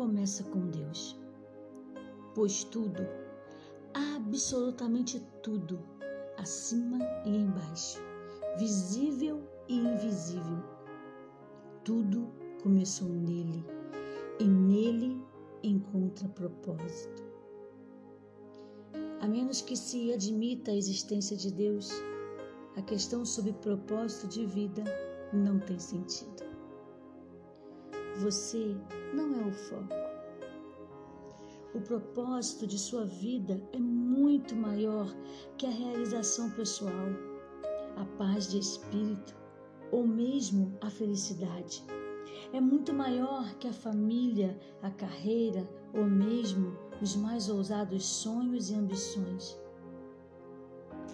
começa com Deus. Pois tudo, absolutamente tudo, acima e embaixo, visível e invisível, tudo começou nele e nele encontra propósito. A menos que se admita a existência de Deus, a questão sobre propósito de vida não tem sentido. Você não é o foco. O propósito de sua vida é muito maior que a realização pessoal, a paz de espírito ou mesmo a felicidade. É muito maior que a família, a carreira ou mesmo os mais ousados sonhos e ambições.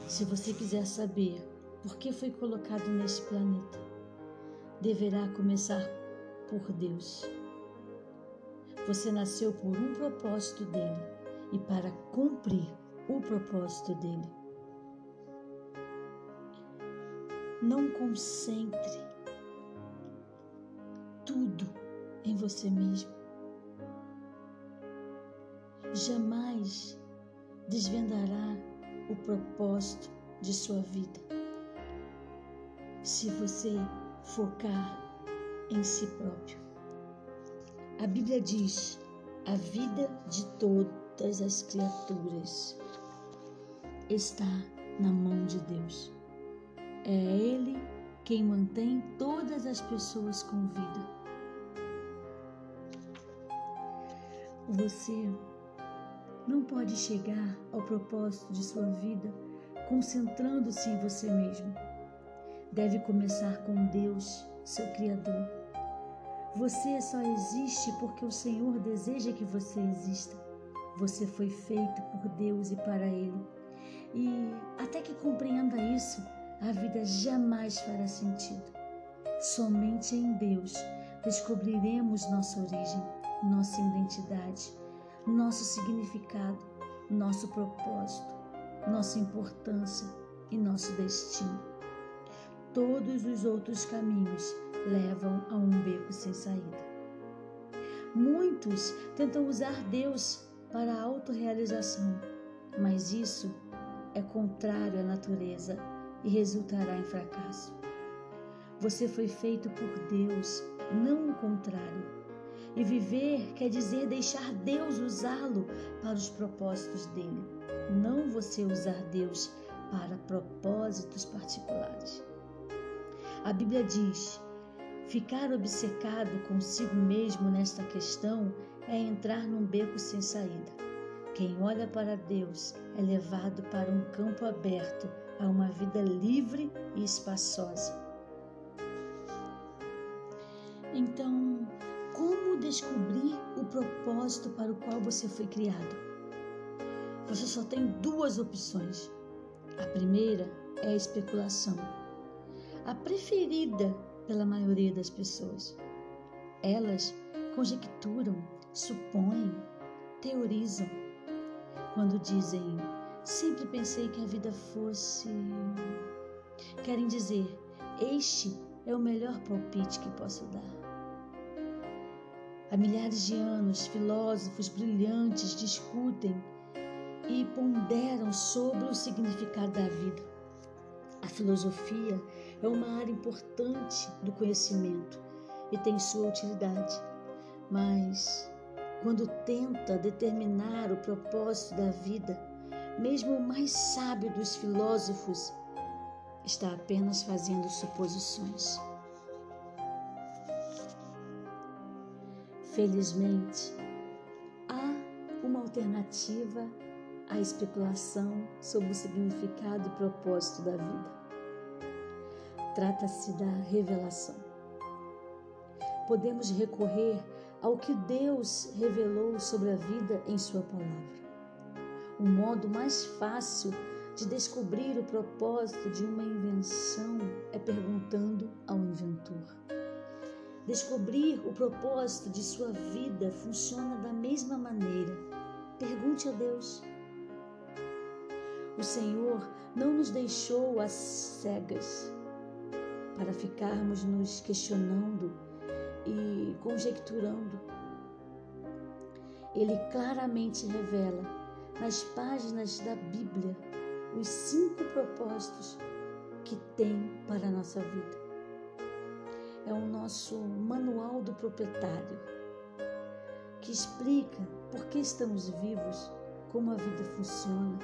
Se você quiser saber por que foi colocado neste planeta, deverá começar por Deus. Você nasceu por um propósito dele e para cumprir o propósito dele. Não concentre tudo em você mesmo. Jamais desvendará o propósito de sua vida se você focar em si próprio. A Bíblia diz: a vida de todas as criaturas está na mão de Deus. É Ele quem mantém todas as pessoas com vida. Você não pode chegar ao propósito de sua vida concentrando-se em você mesmo. Deve começar com Deus, seu Criador. Você só existe porque o Senhor deseja que você exista. Você foi feito por Deus e para Ele. E até que compreenda isso, a vida jamais fará sentido. Somente em Deus descobriremos nossa origem, nossa identidade, nosso significado, nosso propósito, nossa importância e nosso destino. Todos os outros caminhos levam a um beco sem saída. Muitos tentam usar Deus para a autorrealização, mas isso é contrário à natureza e resultará em fracasso. Você foi feito por Deus, não o contrário. E viver quer dizer deixar Deus usá-lo para os propósitos dele, não você usar Deus para propósitos particulares. A Bíblia diz: Ficar obcecado consigo mesmo nesta questão é entrar num beco sem saída. Quem olha para Deus é levado para um campo aberto a uma vida livre e espaçosa. Então, como descobrir o propósito para o qual você foi criado? Você só tem duas opções. A primeira é a especulação. A preferida pela maioria das pessoas. Elas conjecturam, supõem, teorizam. Quando dizem, sempre pensei que a vida fosse. Querem dizer, este é o melhor palpite que posso dar. Há milhares de anos, filósofos brilhantes discutem e ponderam sobre o significado da vida. A filosofia é uma área importante do conhecimento e tem sua utilidade, mas quando tenta determinar o propósito da vida, mesmo o mais sábio dos filósofos está apenas fazendo suposições. Felizmente, há uma alternativa à especulação sobre o significado e propósito da vida. Trata-se da revelação. Podemos recorrer ao que Deus revelou sobre a vida em Sua palavra. O modo mais fácil de descobrir o propósito de uma invenção é perguntando ao inventor. Descobrir o propósito de sua vida funciona da mesma maneira. Pergunte a Deus. O Senhor não nos deixou às cegas para ficarmos nos questionando e conjecturando. ele claramente revela nas páginas da Bíblia os cinco propósitos que tem para a nossa vida. É o nosso manual do proprietário, que explica por que estamos vivos, como a vida funciona,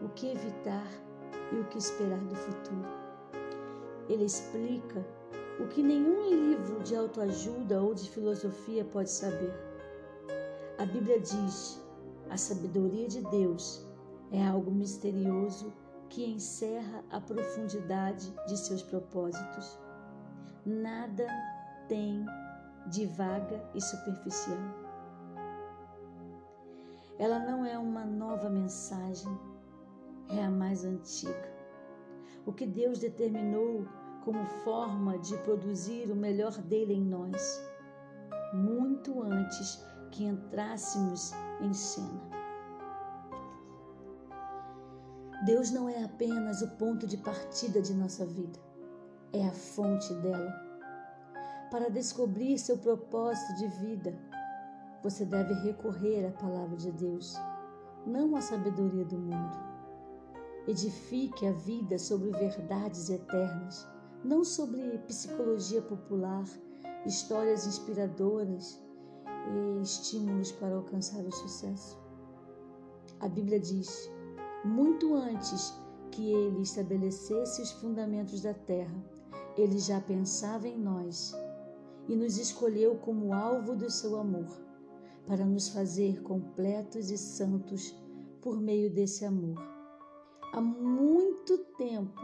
o que evitar e o que esperar do futuro. Ele explica o que nenhum livro de autoajuda ou de filosofia pode saber. A Bíblia diz: a sabedoria de Deus é algo misterioso que encerra a profundidade de seus propósitos. Nada tem de vaga e superficial. Ela não é uma nova mensagem, é a mais antiga. O que Deus determinou como forma de produzir o melhor dele em nós, muito antes que entrássemos em cena. Deus não é apenas o ponto de partida de nossa vida, é a fonte dela. Para descobrir seu propósito de vida, você deve recorrer à palavra de Deus, não à sabedoria do mundo. Edifique a vida sobre verdades eternas, não sobre psicologia popular, histórias inspiradoras e estímulos para alcançar o sucesso. A Bíblia diz: muito antes que ele estabelecesse os fundamentos da terra, ele já pensava em nós e nos escolheu como alvo do seu amor, para nos fazer completos e santos por meio desse amor. Há muito tempo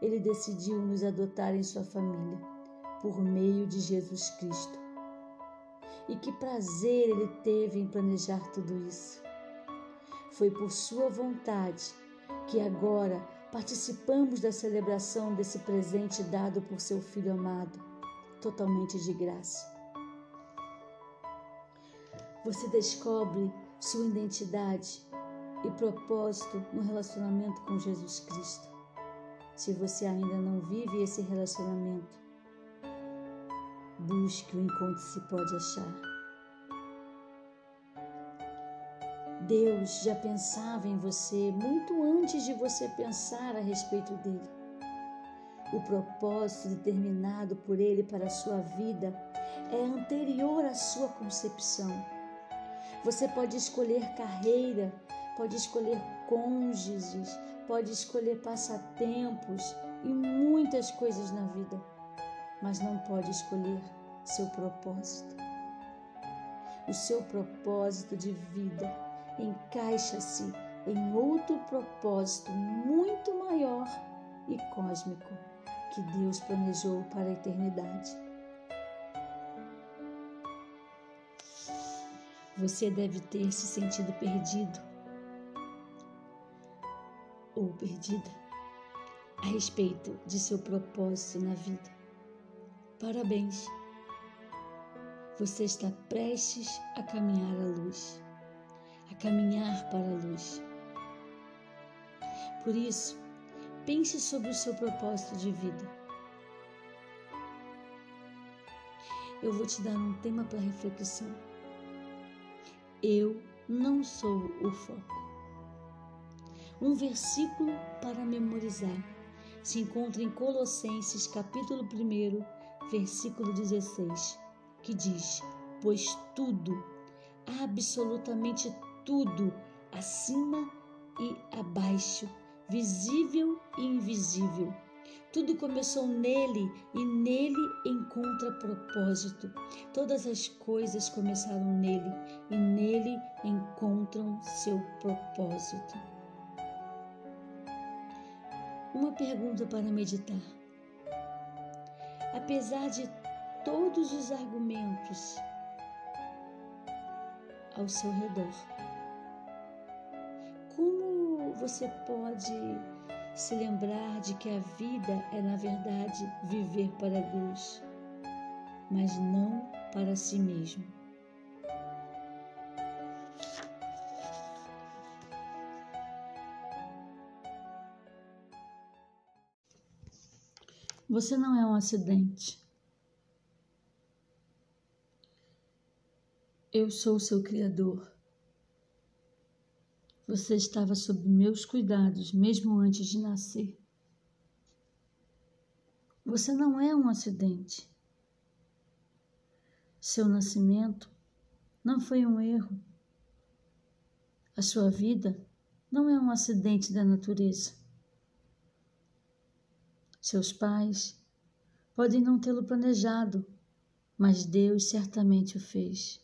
ele decidiu nos adotar em sua família, por meio de Jesus Cristo. E que prazer ele teve em planejar tudo isso. Foi por sua vontade que agora participamos da celebração desse presente dado por seu Filho amado, totalmente de graça. Você descobre sua identidade e propósito no relacionamento com Jesus Cristo. Se você ainda não vive esse relacionamento, busque o encontro se pode achar. Deus já pensava em você muito antes de você pensar a respeito dele. O propósito determinado por ele para a sua vida é anterior à sua concepção. Você pode escolher carreira, pode escolher cônjuges, pode escolher passatempos e muitas coisas na vida, mas não pode escolher seu propósito. O seu propósito de vida encaixa-se em outro propósito muito maior e cósmico que Deus planejou para a eternidade. Você deve ter se sentido perdido ou perdida a respeito de seu propósito na vida. Parabéns! Você está prestes a caminhar à luz a caminhar para a luz. Por isso, pense sobre o seu propósito de vida. Eu vou te dar um tema para reflexão. Eu não sou o foco. Um versículo para memorizar se encontra em Colossenses capítulo 1, versículo 16, que diz: Pois tudo, absolutamente tudo, acima e abaixo, visível e invisível. Tudo começou nele e nele encontra propósito. Todas as coisas começaram nele e nele encontram seu propósito. Uma pergunta para meditar. Apesar de todos os argumentos ao seu redor, você pode se lembrar de que a vida é, na verdade, viver para Deus, mas não para si mesmo. Você não é um acidente. Eu sou seu Criador Você estava sob meus cuidados mesmo antes de nascer. Você não é um acidente. Seu nascimento não foi um erro. A sua vida não é um acidente da natureza. Seus pais podem não tê-lo planejado, mas Deus certamente o fez.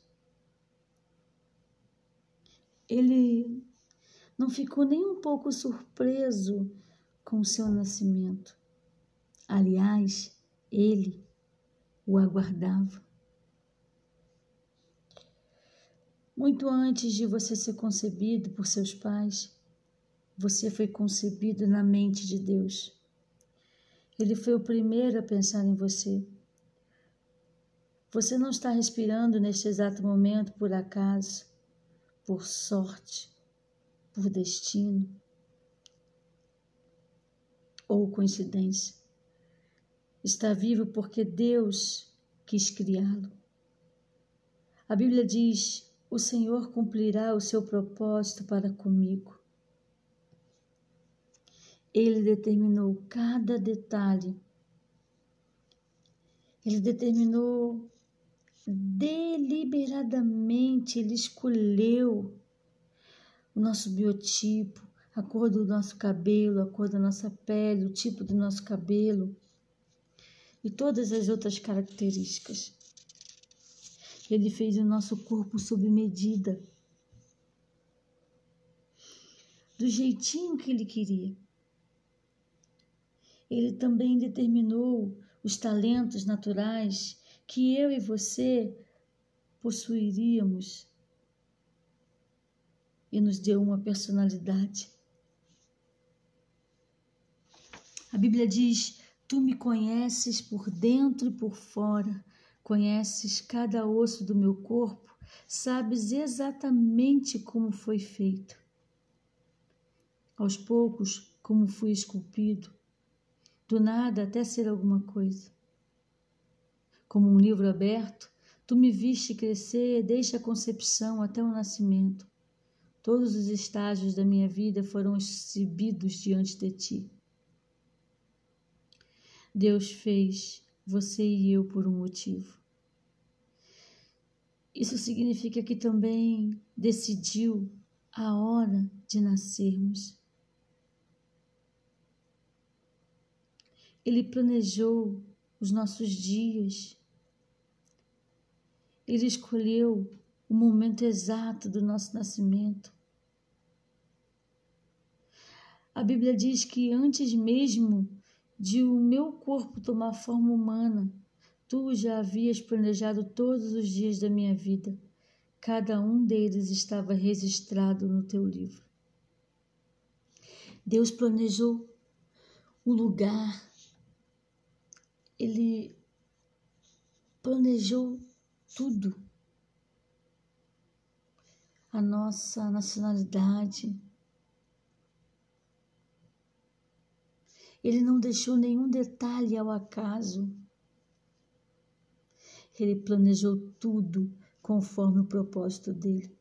Ele não ficou nem um pouco surpreso com o seu nascimento. Aliás, ele o aguardava. Muito antes de você ser concebido por seus pais, você foi concebido na mente de Deus. Ele foi o primeiro a pensar em você. Você não está respirando neste exato momento por acaso, por sorte, por destino ou coincidência. Está vivo porque Deus quis criá-lo. A Bíblia diz: O Senhor cumprirá o seu propósito para comigo. Ele determinou cada detalhe. Ele determinou deliberadamente, ele escolheu o nosso biotipo, a cor do nosso cabelo, a cor da nossa pele, o tipo do nosso cabelo e todas as outras características. Ele fez o nosso corpo sob medida, do jeitinho que ele queria. Ele também determinou os talentos naturais que eu e você possuiríamos e nos deu uma personalidade. A Bíblia diz: Tu me conheces por dentro e por fora, conheces cada osso do meu corpo, sabes exatamente como foi feito. Aos poucos, como fui esculpido, do nada até ser alguma coisa. Como um livro aberto, tu me viste crescer desde a concepção até o nascimento. Todos os estágios da minha vida foram exibidos diante de ti. Deus fez você e eu por um motivo. Isso significa que também decidiu a hora de nascermos. Ele planejou os nossos dias. Ele escolheu o momento exato do nosso nascimento. A Bíblia diz que antes mesmo de o meu corpo tomar forma humana, tu já havias planejado todos os dias da minha vida. Cada um deles estava registrado no teu livro. Deus planejou o lugar, Ele planejou tudo a nossa nacionalidade. Ele não deixou nenhum detalhe ao acaso. Ele planejou tudo conforme o propósito dele.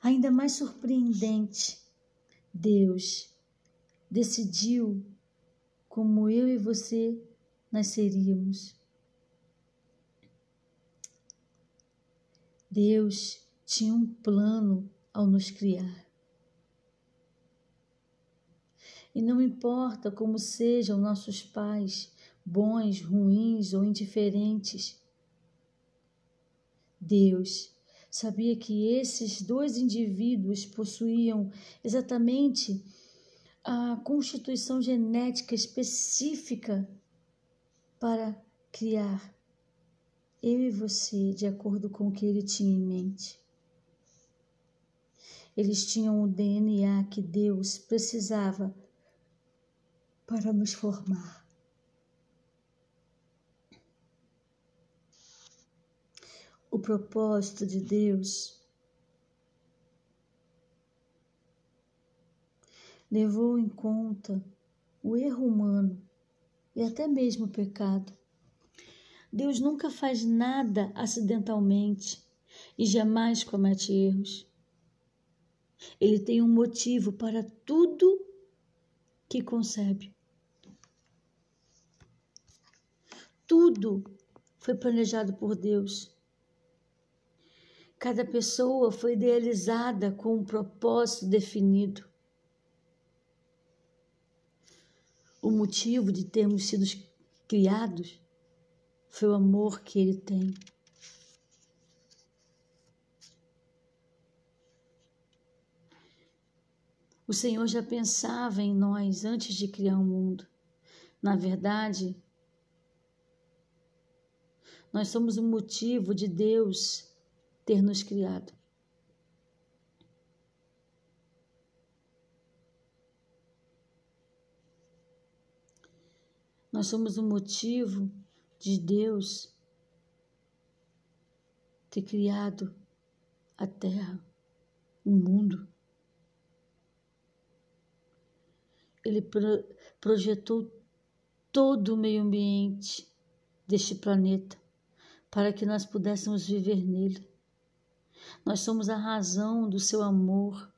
Ainda mais surpreendente, Deus decidiu como eu e você nasceríamos. Deus tinha um plano ao nos criar. E não importa como sejam nossos pais, bons, ruins ou indiferentes, Deus sabia que esses dois indivíduos possuíam exatamente a constituição genética específica para criar eu e você de acordo com o que ele tinha em mente. Eles tinham o DNA que Deus precisava para nos formar. O propósito de Deus levou em conta o erro humano e até mesmo o pecado. Deus nunca faz nada acidentalmente. e jamais comete erros. Ele tem um motivo para tudo que concebe. Tudo foi planejado por Deus. Cada pessoa foi idealizada com um propósito definido. O motivo de termos sido criados foi o amor que Ele tem. O Senhor já pensava em nós antes de criar o mundo. Na verdade, nós somos o motivo de Deus ter nos criado. Nós somos o motivo de Deus ter criado a terra, o mundo. Ele pro projetou todo o meio ambiente deste planeta para que nós pudéssemos viver nele. Nós somos a razão do seu amor.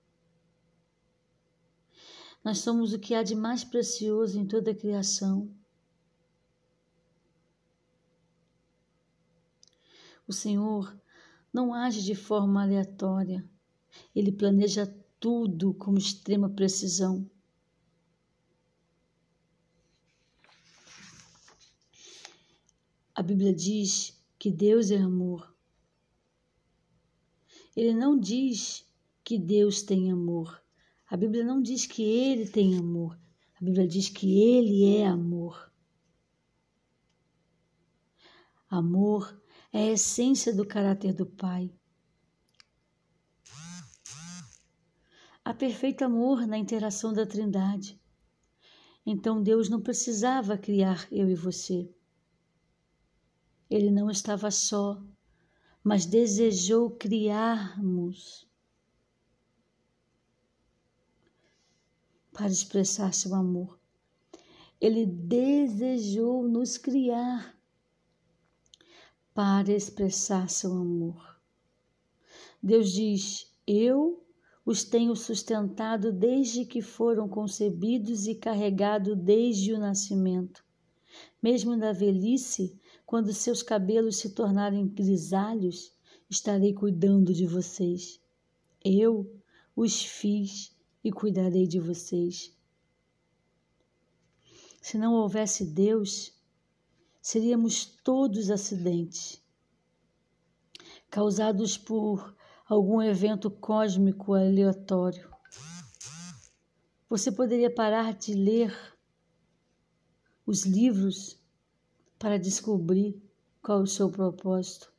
Nós somos o que há de mais precioso em toda a criação. O Senhor não age de forma aleatória. Ele planeja tudo com extrema precisão. A Bíblia diz que Deus é amor. Ele não diz que Deus tem amor. A Bíblia não diz que ele tem amor. A Bíblia diz que ele é amor. Amor é a essência do caráter do Pai. Há perfeito amor na interação da Trindade. Então Deus não precisava criar eu e você. Ele não estava só, mas desejou criarmos para expressar seu amor. Ele desejou nos criar para expressar seu amor. Deus diz: Eu os tenho sustentado desde que foram concebidos e carregado desde o nascimento. Mesmo na velhice, quando seus cabelos se tornarem grisalhos, estarei cuidando de vocês. Eu os fiz e cuidarei de vocês. Se não houvesse Deus, seríamos todos acidentes causados por algum evento cósmico aleatório. Você poderia parar de ler os livros para descobrir qual o seu propósito.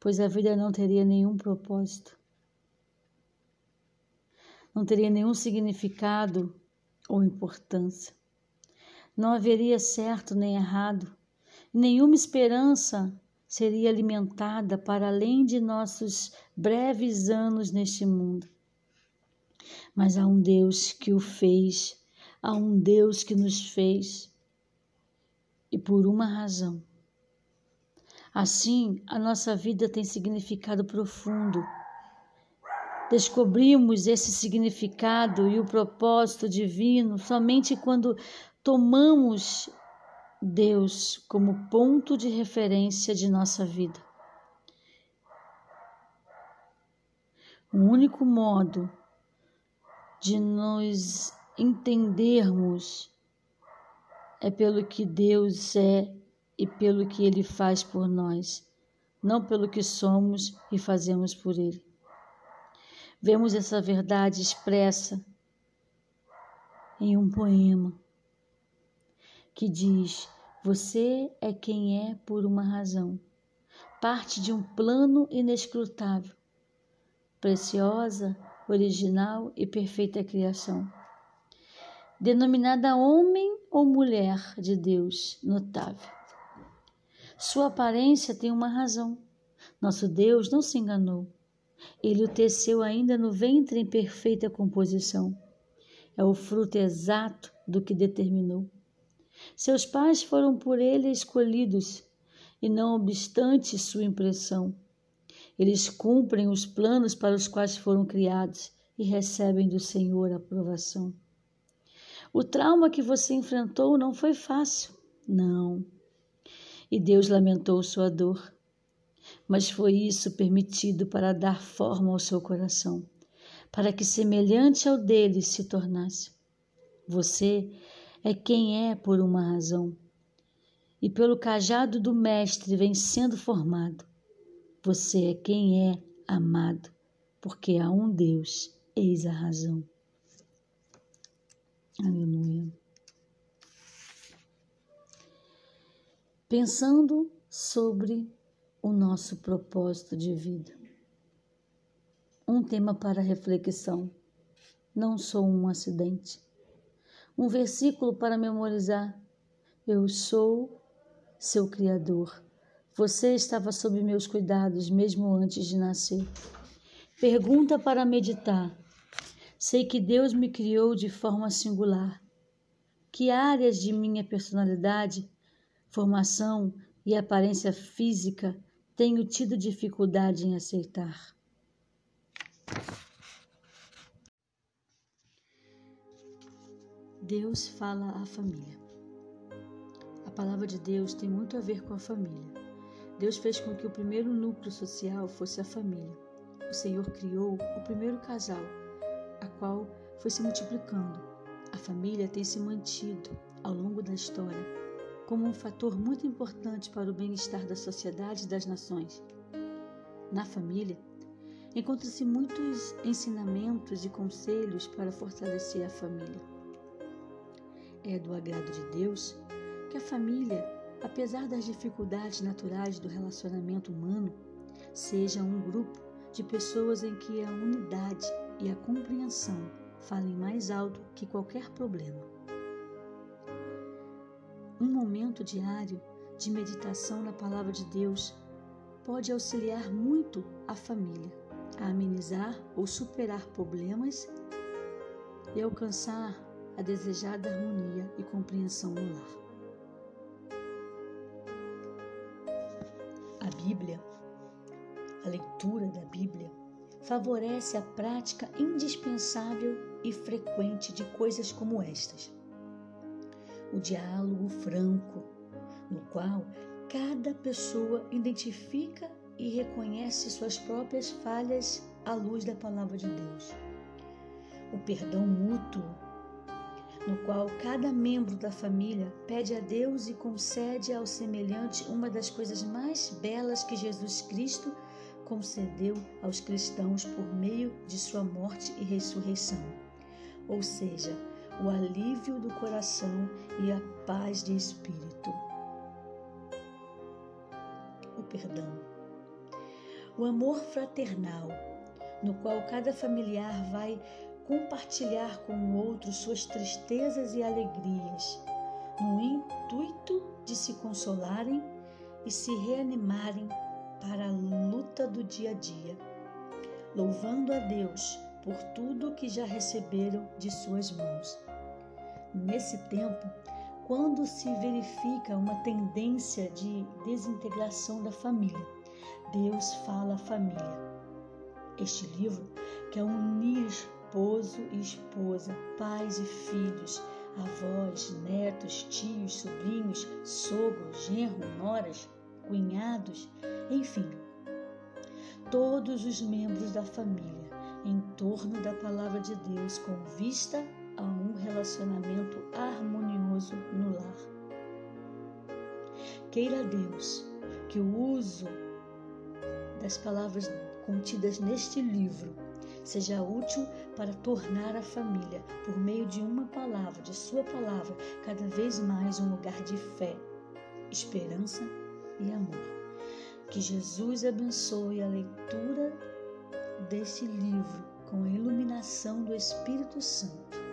Pois a vida não teria nenhum propósito, não teria nenhum significado ou importância. Não haveria certo nem errado, nenhuma esperança seria alimentada para além de nossos breves anos neste mundo. Mas há um Deus que o fez Há um Deus que nos fez e por uma razão. Assim, a nossa vida tem significado profundo. Descobrimos esse significado e o propósito divino somente quando tomamos Deus como ponto de referência de nossa vida. O único modo de nos entendermos é pelo que Deus é e pelo que Ele faz por nós, não pelo que somos e fazemos por Ele. Vemos essa verdade expressa em um poema que diz: Você é quem é por uma razão, parte de um plano inescrutável, preciosa, original e perfeita criação denominada homem ou mulher de Deus notável. Sua aparência tem uma razão. Nosso Deus não se enganou. Ele o teceu ainda no ventre em perfeita composição. É o fruto exato do que determinou. Seus pais foram por ele escolhidos, e não obstante sua impressão. Eles cumprem os planos para os quais foram criados e recebem do Senhor a aprovação. O trauma que você enfrentou não foi fácil, não. E Deus lamentou sua dor, mas foi isso permitido para dar forma ao seu coração, para que semelhante ao dele se tornasse. Você é quem é por uma razão, e pelo cajado do Mestre vem sendo formado. Você é quem é amado, porque há um Deus, eis a razão. Aleluia. Pensando sobre o nosso propósito de vida. Um tema para reflexão. Não sou um acidente. Um versículo para memorizar. Eu sou seu Criador. Você estava sob meus cuidados mesmo antes de nascer. Pergunta para meditar. Sei que Deus me criou de forma singular. Que áreas de minha personalidade, formação e aparência física tenho tido dificuldade em aceitar. Deus fala à família. A palavra de Deus tem muito a ver com a família. Deus fez com que o primeiro núcleo social fosse a família. O Senhor criou o primeiro casal, a qual foi se multiplicando. A família tem se mantido ao longo da história como um fator muito importante para o bem-estar da sociedade e das nações. Na família, encontram-se muitos ensinamentos e conselhos para fortalecer a família. É do agrado de Deus que a família, apesar das dificuldades naturais do relacionamento humano, seja um grupo de pessoas em que a unidade e a compreensão falem mais alto que qualquer problema. Um momento diário de meditação na Palavra de Deus pode auxiliar muito a família a amenizar ou superar problemas e alcançar a desejada harmonia e compreensão no lar. A Bíblia, a leitura da Bíblia, favorece a prática indispensável e frequente de coisas como estas o diálogo franco, no qual cada pessoa identifica e reconhece suas próprias falhas à luz da palavra de Deus. O perdão mútuo, no qual cada membro da família pede a Deus e concede ao semelhante uma das coisas mais belas que Jesus Cristo concedeu aos cristãos por meio de sua morte e ressurreição. Ou seja, o alívio do coração e a paz de espírito. O perdão. O amor fraternal, no qual cada familiar vai compartilhar com o outro suas tristezas e alegrias, no intuito de se consolarem e se reanimarem para a luta do dia a dia, louvando a Deus por tudo que já receberam de suas mãos. Nesse tempo, quando se verifica uma tendência de desintegração da família, Deus fala à família. Este livro quer unir esposo e esposa, pais e filhos, avós, netos, tios, sobrinhos, sogro, genro, noras, cunhados, enfim, todos os membros da família em torno da palavra de Deus com vista a um relacionamento harmonioso no lar. Queira Deus que o uso das palavras contidas neste livro seja útil para tornar a família, por meio de uma palavra, de Sua palavra, cada vez mais um lugar de fé, esperança e amor. Que Jesus abençoe a leitura deste livro com a iluminação do Espírito Santo